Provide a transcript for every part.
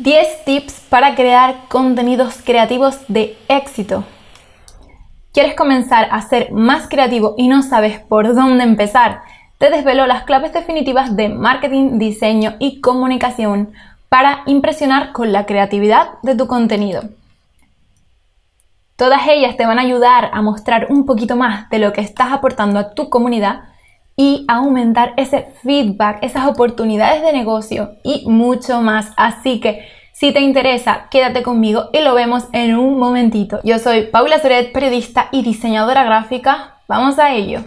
10 tips para crear contenidos creativos de éxito. ¿Quieres comenzar a ser más creativo y no sabes por dónde empezar? Te desvelo las claves definitivas de marketing, diseño y comunicación para impresionar con la creatividad de tu contenido. Todas ellas te van a ayudar a mostrar un poquito más de lo que estás aportando a tu comunidad y aumentar ese feedback, esas oportunidades de negocio y mucho más. Así que si te interesa, quédate conmigo y lo vemos en un momentito. Yo soy Paula Soret, periodista y diseñadora gráfica. Vamos a ello.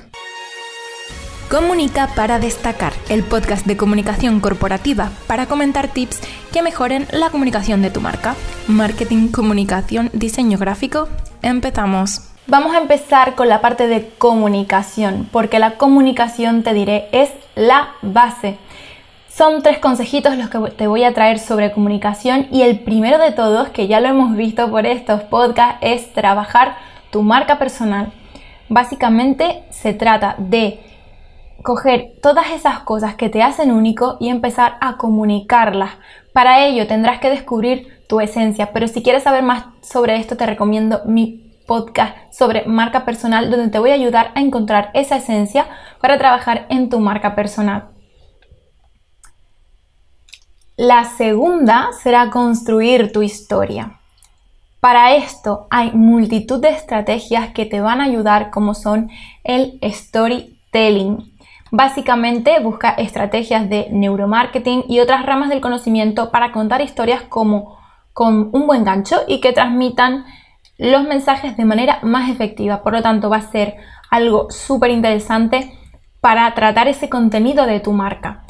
Comunica para destacar, el podcast de comunicación corporativa para comentar tips que mejoren la comunicación de tu marca. Marketing, comunicación, diseño gráfico. Empezamos. Vamos a empezar con la parte de comunicación, porque la comunicación, te diré, es la base. Son tres consejitos los que te voy a traer sobre comunicación y el primero de todos, que ya lo hemos visto por estos podcasts, es trabajar tu marca personal. Básicamente se trata de coger todas esas cosas que te hacen único y empezar a comunicarlas. Para ello tendrás que descubrir tu esencia, pero si quieres saber más sobre esto te recomiendo mi podcast sobre marca personal donde te voy a ayudar a encontrar esa esencia para trabajar en tu marca personal. La segunda será construir tu historia. Para esto hay multitud de estrategias que te van a ayudar como son el storytelling. Básicamente busca estrategias de neuromarketing y otras ramas del conocimiento para contar historias como con un buen gancho y que transmitan los mensajes de manera más efectiva. Por lo tanto, va a ser algo súper interesante para tratar ese contenido de tu marca.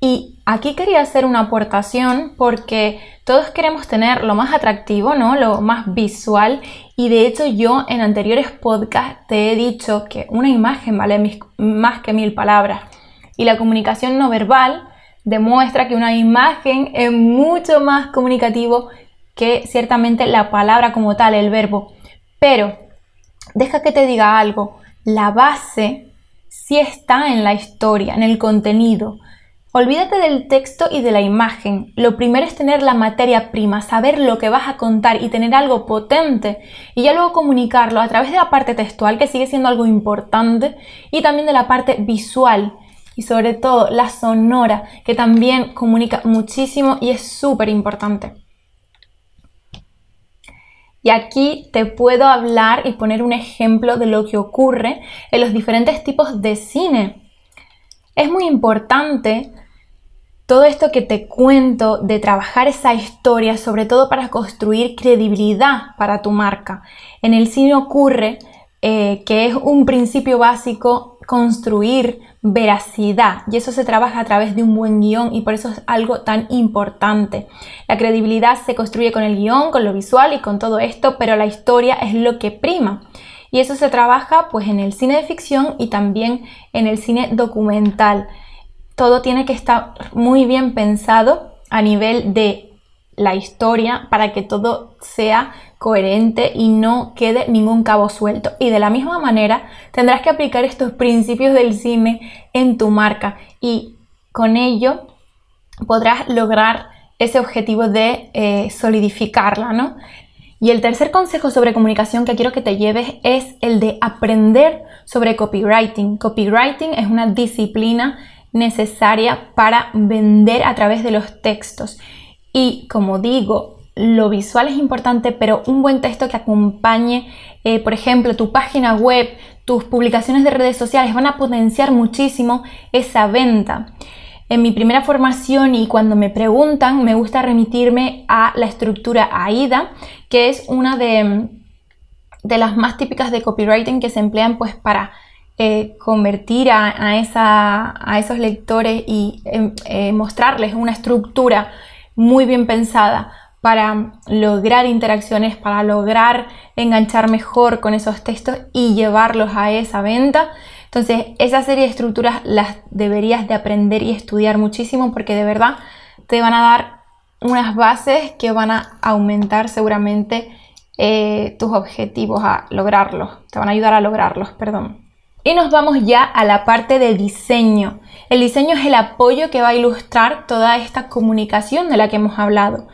Y aquí quería hacer una aportación porque todos queremos tener lo más atractivo, ¿no? Lo más visual. Y de hecho yo en anteriores podcasts te he dicho que una imagen vale más que mil palabras. Y la comunicación no verbal demuestra que una imagen es mucho más comunicativo que ciertamente la palabra como tal, el verbo. Pero, deja que te diga algo, la base sí está en la historia, en el contenido. Olvídate del texto y de la imagen. Lo primero es tener la materia prima, saber lo que vas a contar y tener algo potente y ya luego comunicarlo a través de la parte textual, que sigue siendo algo importante, y también de la parte visual y sobre todo la sonora, que también comunica muchísimo y es súper importante. Y aquí te puedo hablar y poner un ejemplo de lo que ocurre en los diferentes tipos de cine. Es muy importante todo esto que te cuento de trabajar esa historia, sobre todo para construir credibilidad para tu marca. En el cine ocurre eh, que es un principio básico construir veracidad y eso se trabaja a través de un buen guion y por eso es algo tan importante. La credibilidad se construye con el guion, con lo visual y con todo esto, pero la historia es lo que prima. Y eso se trabaja pues en el cine de ficción y también en el cine documental. Todo tiene que estar muy bien pensado a nivel de la historia para que todo sea coherente y no quede ningún cabo suelto. Y de la misma manera tendrás que aplicar estos principios del cine en tu marca y con ello podrás lograr ese objetivo de eh, solidificarla, ¿no? Y el tercer consejo sobre comunicación que quiero que te lleves es el de aprender sobre copywriting. Copywriting es una disciplina necesaria para vender a través de los textos. Y como digo, lo visual es importante, pero un buen texto que acompañe, eh, por ejemplo, tu página web, tus publicaciones de redes sociales, van a potenciar muchísimo esa venta. En mi primera formación y cuando me preguntan, me gusta remitirme a la estructura AIDA, que es una de, de las más típicas de copywriting que se emplean pues para eh, convertir a, esa, a, esos lectores y em, eh, mostrarles una estructura muy bien pensada para lograr interacciones, para lograr enganchar mejor con esos textos y llevarlos a esa venta. Entonces, esa serie de estructuras las deberías de aprender y estudiar muchísimo porque de verdad te van a dar unas bases que van a aumentar seguramente eh, tus objetivos a lograrlos, te van a ayudar a lograrlos, perdón. Y nos vamos ya a la parte de diseño. El diseño es el apoyo que va a ilustrar toda esta comunicación de la que hemos hablado.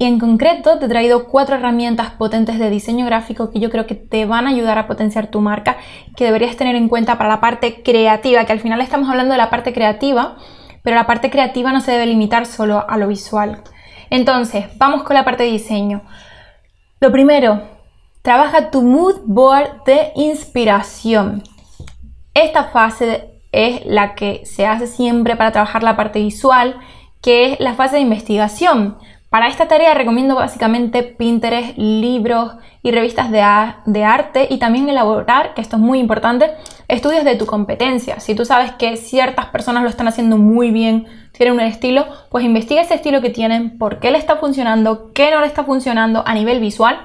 Y en concreto te he traído cuatro herramientas potentes de diseño gráfico que yo creo que te van a ayudar a potenciar tu marca, que deberías tener en cuenta para la parte creativa, que al final estamos hablando de la parte creativa, pero la parte creativa no se debe limitar solo a lo visual. Entonces, vamos con la parte de diseño. Lo primero, trabaja tu mood board de inspiración. Esta fase es la que se hace siempre para trabajar la parte visual, que es la fase de investigación. Para esta tarea recomiendo básicamente Pinterest, libros y revistas de, de, arte y también elaborar, que esto es muy importante, estudios de tu competencia. Si tú sabes que ciertas personas lo están haciendo muy bien, tienen un estilo, pues investiga ese estilo que tienen, por qué le está funcionando, qué no le está funcionando a nivel visual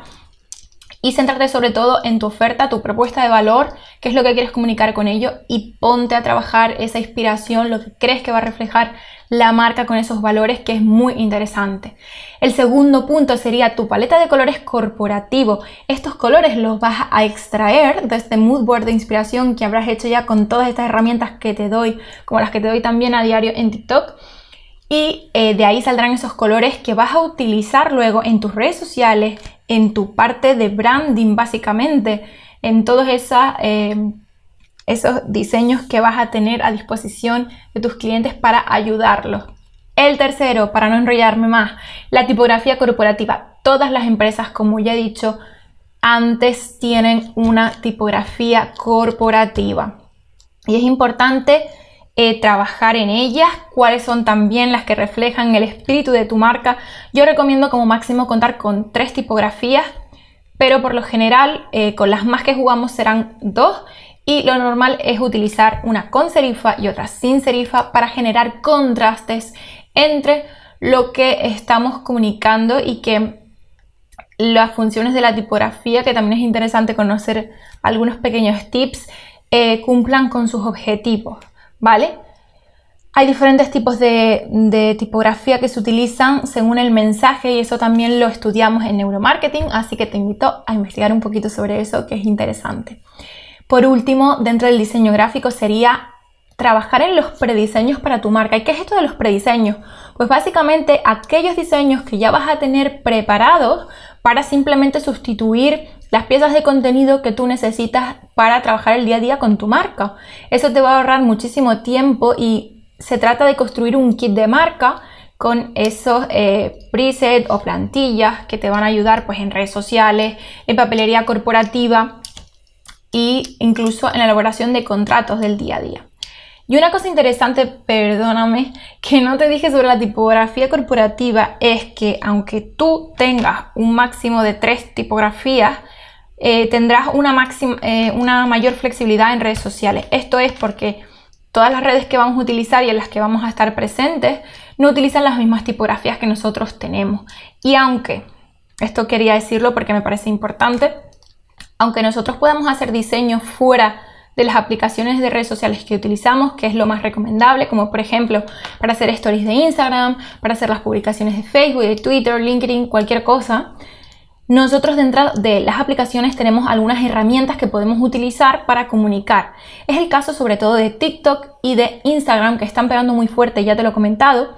y céntrate sobre todo en tu oferta, tu propuesta de valor, qué es lo que quieres comunicar con ello y ponte a trabajar esa inspiración, lo que crees que va a reflejar la marca con esos valores, que es muy interesante. El segundo punto sería tu paleta de colores corporativo. Estos colores los vas a extraer de este mood board de inspiración que habrás hecho ya con todas estas herramientas que te doy, como las que te doy también a diario en TikTok y eh, de ahí saldrán esos colores que vas a utilizar luego en tus redes sociales, en tu parte de branding básicamente, en todos eh, esos diseños que vas a tener a disposición de tus clientes para ayudarlos. El tercero, para no enrollarme más, la tipografía corporativa. Todas las empresas, como ya he dicho, antes tienen una tipografía corporativa. Y es importante eh, trabajar en ellas, cuáles son también las que reflejan el espíritu de tu marca. Yo recomiendo como máximo contar con tres tipografías, pero por lo general eh, con las más que jugamos serán dos y lo normal es utilizar una con serifa y otra sin serifa para generar contrastes entre lo que estamos comunicando y que las funciones de la tipografía, que también es interesante conocer algunos pequeños tips, eh, cumplan con sus objetivos. ¿Vale? Hay diferentes tipos de, tipografía que se utilizan según el mensaje y eso también lo estudiamos en neuromarketing, así que te invito a investigar un poquito sobre eso que es interesante. Por último, dentro del diseño gráfico sería trabajar en los prediseños para tu marca. ¿Y qué es esto de los prediseños? Pues básicamente aquellos diseños que ya vas a tener preparados para simplemente sustituir las piezas de contenido que tú necesitas para trabajar el día a día con tu marca. Eso te va a ahorrar muchísimo tiempo y se trata de construir un kit de marca con esos eh, presets o plantillas que te van a ayudar pues en redes sociales, en papelería corporativa e incluso en la elaboración de contratos del día a día. Y una cosa interesante, perdóname, que no te dije sobre la tipografía corporativa es que aunque tú tengas un máximo de tres tipografías, eh, tendrás una, máxima, eh, una mayor flexibilidad en redes sociales. Esto es porque todas las redes que vamos a utilizar y en las que vamos a estar presentes no utilizan las mismas tipografías que nosotros tenemos. Y aunque, esto quería decirlo porque me parece importante, aunque nosotros podamos hacer diseños fuera de las aplicaciones de redes sociales que utilizamos, que es lo más recomendable, como por ejemplo para hacer stories de Instagram, para hacer las publicaciones de Facebook, de Twitter, LinkedIn, cualquier cosa, nosotros dentro de las aplicaciones tenemos algunas herramientas que podemos utilizar para comunicar. Es el caso sobre todo de TikTok y de Instagram que están pegando muy fuerte, ya te lo he comentado.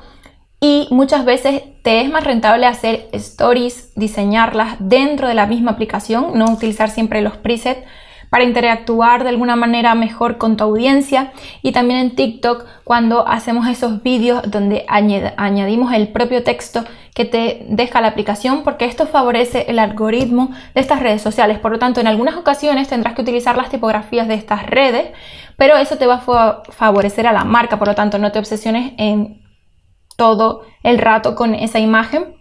Y muchas veces te es más rentable hacer stories, diseñarlas dentro de la misma aplicación, no utilizar siempre los presets para interactuar de alguna manera mejor con tu audiencia. Y también en TikTok cuando hacemos esos vídeos donde añadimos el propio texto que te deja la aplicación porque esto favorece el algoritmo de estas redes sociales. Por lo tanto, en algunas ocasiones tendrás que utilizar las tipografías de estas redes, pero eso te va a favorecer a la marca, por lo tanto no te obsesiones en todo el rato con esa imagen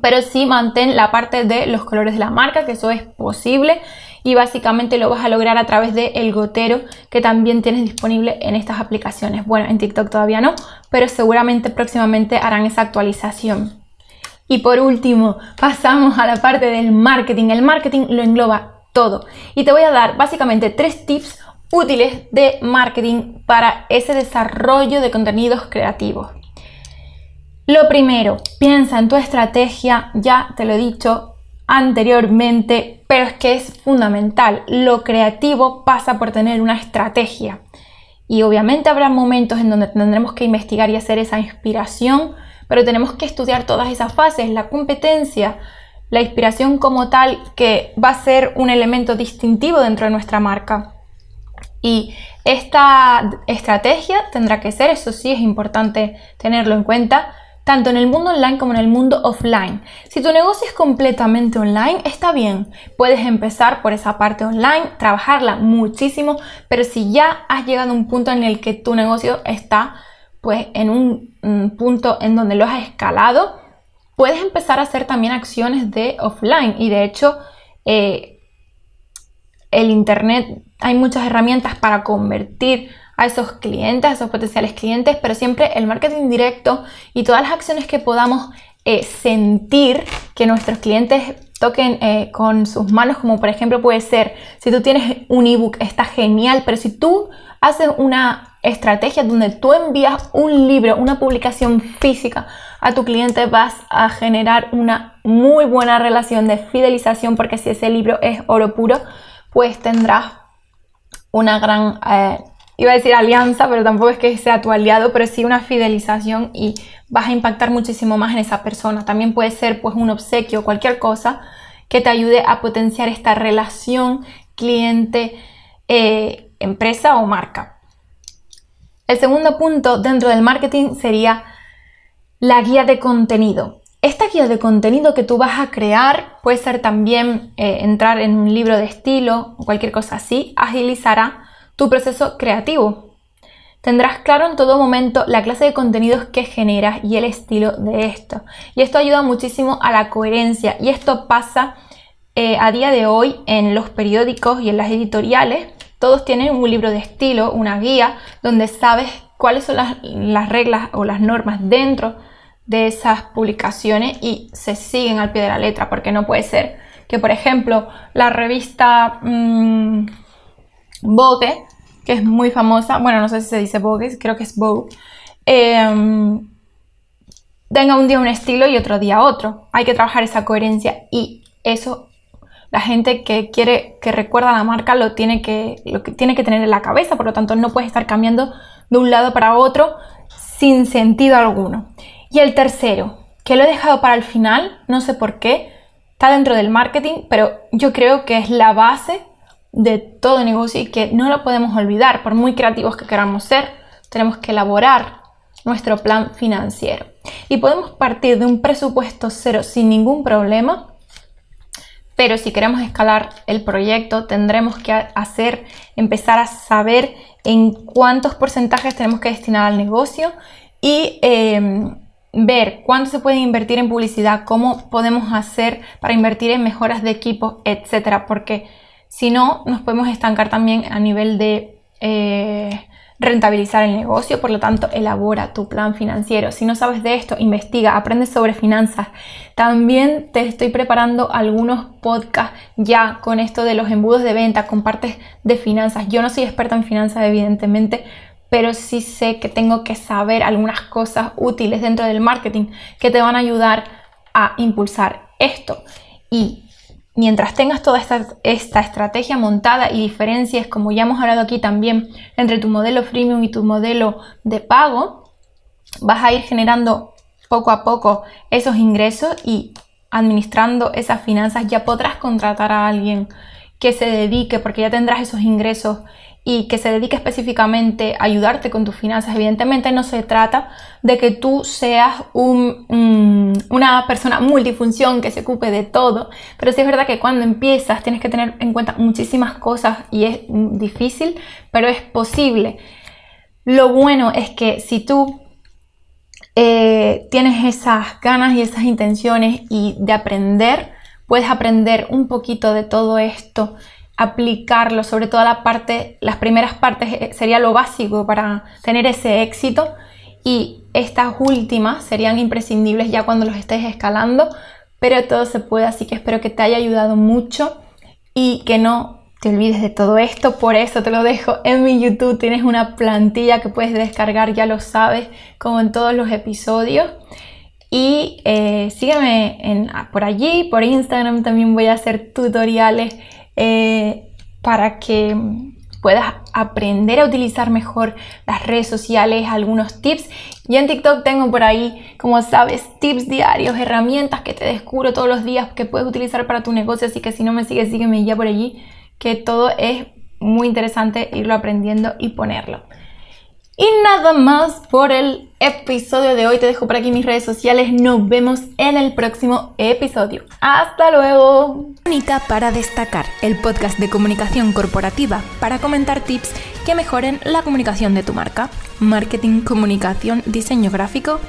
pero sí mantén la parte de los colores de la marca, que eso es posible y básicamente lo vas a lograr a través de el gotero que también tienes disponible en estas aplicaciones. Bueno, en TikTok todavía no, pero seguramente próximamente harán esa actualización. Y por último, pasamos a la parte del marketing. El marketing lo engloba todo y te voy a dar básicamente tres tips útiles de marketing para ese desarrollo de contenidos creativos. Lo primero, piensa en tu estrategia, ya te lo he dicho anteriormente, pero es que es fundamental. Lo creativo pasa por tener una estrategia. Y obviamente habrá momentos en donde tendremos que investigar y hacer esa inspiración, pero tenemos que estudiar todas esas fases, la competencia, la inspiración como tal, que va a ser un elemento distintivo dentro de nuestra marca. Y esta estrategia tendrá que ser, eso sí es importante tenerlo en cuenta, tanto en el mundo online como en el mundo offline. Si tu negocio es completamente online, está bien. Puedes empezar por esa parte online, trabajarla muchísimo, pero si ya has llegado a un punto en el que tu negocio está pues en un, punto en donde lo has escalado, puedes empezar a hacer también acciones de offline y de hecho eh, el internet hay muchas herramientas para convertir a esos clientes, a esos potenciales clientes, pero siempre el marketing directo y todas las acciones que podamos eh, sentir que nuestros clientes toquen eh, con sus manos, como por ejemplo puede ser, si tú tienes un ebook, está genial, pero si tú haces una estrategia donde tú envías un libro, una publicación física a tu cliente, vas a generar una muy buena relación de fidelización, porque si ese libro es oro puro, pues tendrás una gran eh, iba a decir alianza, pero tampoco es que sea tu aliado, pero sí una fidelización y vas a impactar muchísimo más en esa persona. También puede ser pues un obsequio, cualquier cosa que te ayude a potenciar esta relación cliente, eh, empresa o marca. El segundo punto dentro del marketing sería la guía de contenido. Esta guía de contenido que tú vas a crear puede ser también eh, entrar en un libro de estilo o cualquier cosa así, agilizará tu proceso creativo. Tendrás claro en todo momento la clase de contenidos que generas y el estilo de esto. Y esto ayuda muchísimo a la coherencia y esto pasa eh, a día de hoy en los periódicos y en las editoriales. Todos tienen un libro de estilo, una guía, donde sabes cuáles son las, reglas o las normas dentro de esas publicaciones y se siguen al pie de la letra, porque no puede ser que, por ejemplo, la revista mmm, Vogue que es muy famosa, bueno, no sé si se dice Vogue, creo que es Vogue, em, tenga un día un estilo y otro día otro. Hay que trabajar esa coherencia y eso la gente que quiere, que recuerda la marca lo tiene que, lo que tiene que tener en la cabeza, por lo tanto no puedes estar cambiando de un lado para otro sin sentido alguno. Y el tercero, que lo he dejado para el final, no sé por qué, está dentro del marketing, pero yo creo que es la base de todo negocio y que no lo podemos olvidar, por muy creativos que queramos ser, tenemos que elaborar nuestro plan financiero. Y podemos partir de un presupuesto cero sin ningún problema, pero si queremos escalar el proyecto tendremos que hacer, empezar a saber en cuántos porcentajes tenemos que destinar al negocio y em, ver cuánto se puede invertir en publicidad, cómo podemos hacer para invertir en mejoras de equipo, etcétera, porque si no, nos podemos estancar también a nivel de eh, rentabilizar el negocio, por lo tanto, elabora tu plan financiero. Si no sabes de esto, investiga, aprende sobre finanzas. También te estoy preparando algunos podcasts ya con esto de los embudos de venta, con partes de finanzas. Yo no soy experta en finanzas, evidentemente, pero sí sé que tengo que saber algunas cosas útiles dentro del marketing que te van a ayudar a impulsar esto. Y mientras tengas toda esta, estrategia montada y diferencias, como ya hemos hablado aquí también, entre tu modelo freemium y tu modelo de pago, vas a ir generando poco a poco esos ingresos y administrando esas finanzas. Ya podrás contratar a alguien que se dedique, porque ya tendrás esos ingresos y que se dedique específicamente a ayudarte con tus finanzas. Evidentemente no se trata de que tú seas una persona multifunción que se ocupe de todo, pero sí es verdad que cuando empiezas tienes que tener en cuenta muchísimas cosas y es difícil, pero es posible. Lo bueno es que si tú eh, tienes esas ganas y esas intenciones y de aprender, puedes aprender un poquito de todo esto aplicarlo, sobre todo la parte, las primeras partes eh, sería lo básico para tener ese éxito. Y estas últimas serían imprescindibles ya cuando los estés escalando, pero todo se puede, así que espero que te haya ayudado mucho y que no te olvides de todo esto, por eso te lo dejo en mi YouTube, tienes una plantilla que puedes descargar, ya lo sabes, como en todos los episodios. Y eh, sígueme en, por allí, por Instagram. También voy a hacer tutoriales eh, para que puedas aprender a utilizar mejor las redes sociales, algunos tips. Y en TikTok tengo por ahí, como sabes, tips diarios, herramientas que te descubro todos los días que puedes utilizar para tu negocio. Así que si no me sigues, sígueme ya por allí, que todo es muy interesante irlo aprendiendo y ponerlo. Y nada más por el episodio de hoy. Te dejo por aquí mis redes sociales. Nos vemos en el próximo episodio. Hasta luego. Única para destacar, el podcast de comunicación corporativa para comentar tips que mejoren la comunicación de tu marca. Marketing, comunicación, diseño gráfico